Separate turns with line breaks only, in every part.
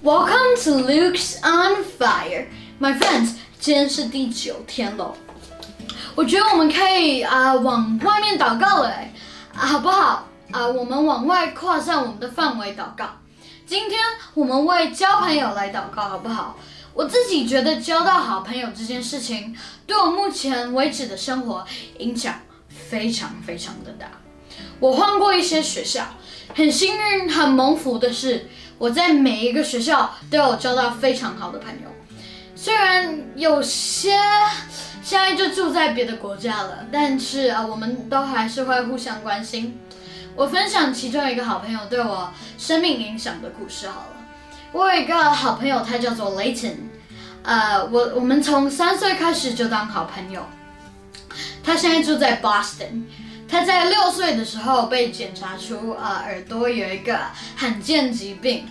Welcome to Luke's on Fire, my friends. 今天是第九天了，我觉得我们可以啊、往外面祷告了、欸，好不好？啊、我们往外扩散我们的范围祷告。今天我们为交朋友来祷告，好不好？我自己觉得交到好朋友这件事情，对我目前为止的生活影响非常非常的大。我换过一些学校，很幸运、很蒙福的是，我在每一个学校都有交到非常好的朋友。虽然有些现在就住在别的国家了，但是啊，我们都还是会互相关心。我分享其中一个好朋友对我生命影响的故事好了。我有一个好朋友，他叫做 Layton，呃，我我们从三岁开始就当好朋友。他现在住在 Boston。他在六岁的时候被检查出呃耳朵有一个罕见疾病，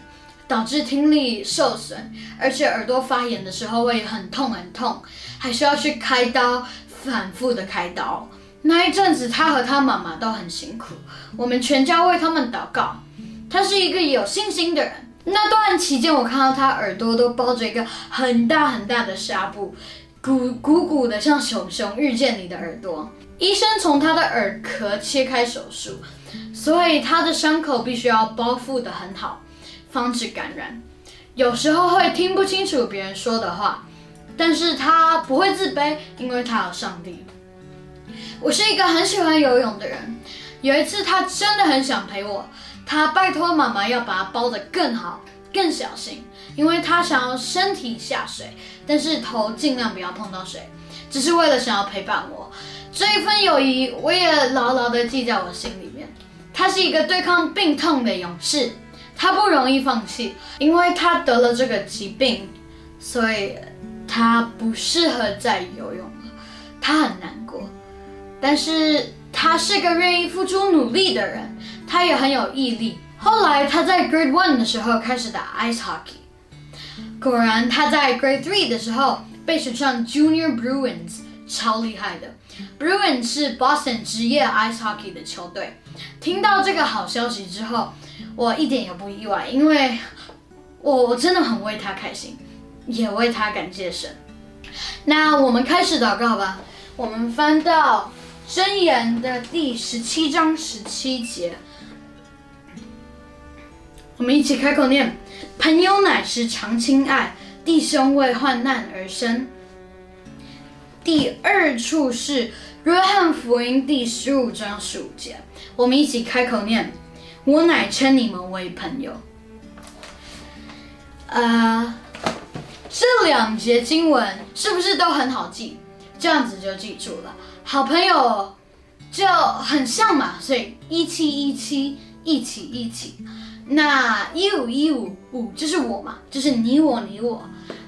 导致听力受损，而且耳朵发炎的时候会很痛很痛，还需要去开刀，反复的开刀。那一阵子，他和他妈妈都很辛苦，我们全家为他们祷告。他是一个有信心的人。那段期间，我看到他耳朵都包着一个很大很大的纱布，鼓鼓鼓的，像熊熊遇见你的耳朵。医生从他的耳壳切开手术，所以他的伤口必须要包覆的很好，防止感染。有时候会听不清楚别人说的话，但是他不会自卑，因为他有上帝。我是一个很喜欢游泳的人。有一次，他真的很想陪我，他拜托妈妈要把它包得更好、更小心，因为他想要身体下水，但是头尽量不要碰到水，只是为了想要陪伴我。这一份友谊，我也牢牢地记在我心里面。他是一个对抗病痛的勇士，他不容易放弃，因为他得了这个疾病，所以他不适合再游泳了，他很难过。但是他是个愿意付出努力的人，他也很有毅力。后来他在 Grade One 的时候开始打 ice hockey，果然他在 Grade Three 的时候被选上 Junior Bruins，超厉害的。Bruins 是 Boston 职业 ice hockey 的球队。听到这个好消息之后，我一点也不意外，因为我我真的很为他开心，也为他感谢神。那我们开始祷告吧。我们翻到箴言的第十七章十七节，我们一起开口念：朋友乃是常亲爱，弟兄为患难而生。第二处是约翰福音第十五章十五节，我们一起开口念：我乃称你们为朋友。呃，这两节经文是不是都很好记？这样子就记住了。好朋友就很像嘛，所以一七一七一起一起。那一五一五五就是我嘛，就是你我你我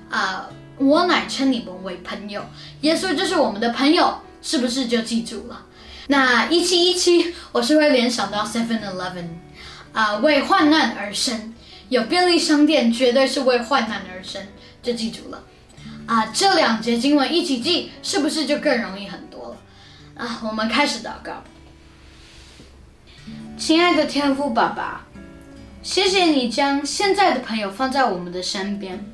啊、我乃称你们为朋友，耶稣就是我们的朋友，是不是就记住了？那一七一七，我是会联想到 Seven Eleven，啊，为患难而生，有便利商店绝对是为患难而生，就记住了。啊，这两节经文一起记，是不是就更容易很多了？啊，我们开始祷告。亲爱的天父爸爸，谢谢你将现在的朋友放在我们的身边。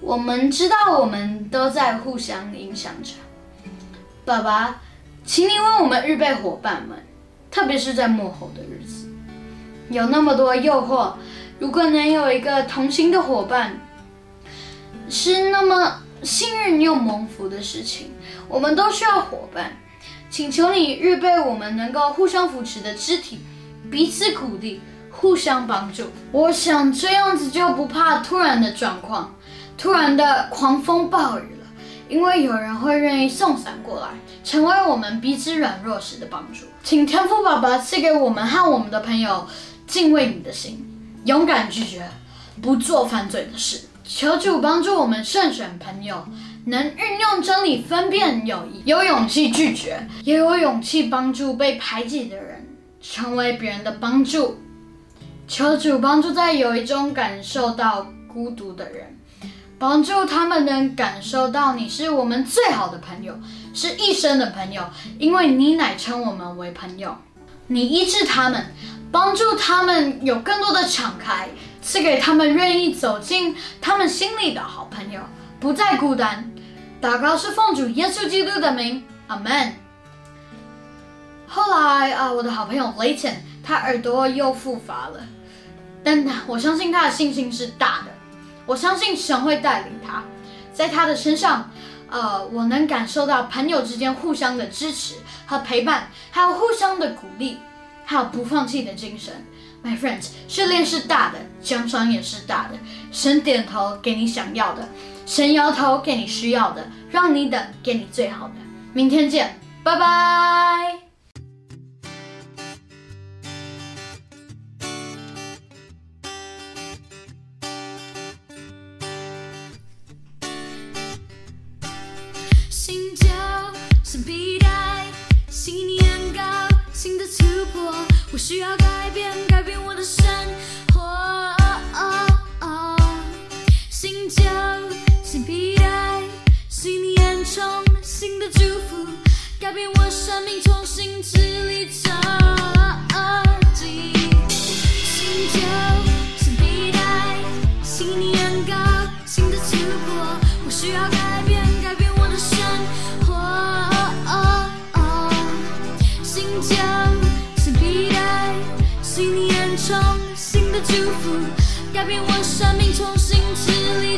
我们知道我们都在互相影响着。爸爸，请你为我们预备伙伴们，特别是在幕后的日子，有那么多诱惑，如果能有一个同行的伙伴，是那么幸运又蒙福的事情。我们都需要伙伴，请求你预备我们能够互相扶持的肢体，彼此鼓励，互相帮助。我想这样子就不怕突然的状况。突然的狂风暴雨了，因为有人会愿意送伞过来，成为我们彼此软弱时的帮助。请天父爸爸赐给我们和我们的朋友敬畏你的心，勇敢拒绝不做犯罪的事。求主帮助我们慎选朋友，能运用真理分辨友谊，有勇气拒绝，也有勇气帮助被排挤的人，成为别人的帮助。求主帮助在友谊中感受到孤独的人。帮助他们能感受到你是我们最好的朋友，是一生的朋友，因为你乃称我们为朋友。你医治他们，帮助他们有更多的敞开，赐给他们愿意走进他们心里的好朋友，不再孤单。祷告是奉主耶稣基督的名，阿门。后来啊，我的好朋友雷肯他耳朵又复发了，但我相信他的信心是大的。我相信神会带领他，在他的身上，呃，我能感受到朋友之间互相的支持和陪伴，还有互相的鼓励，还有不放弃的精神。My friends，训练是大的，奖赏也是大的。神点头给你想要的，神摇头给你需要的，让你等给你最好的。明天见，拜拜。
新旧新皮带，新年高，新的突破，我需要改变，改变我的生活。新旧新皮带，新年冲，新的祝福，改变我生命，重新支离折。新旧新皮带，新年，生命，重新起立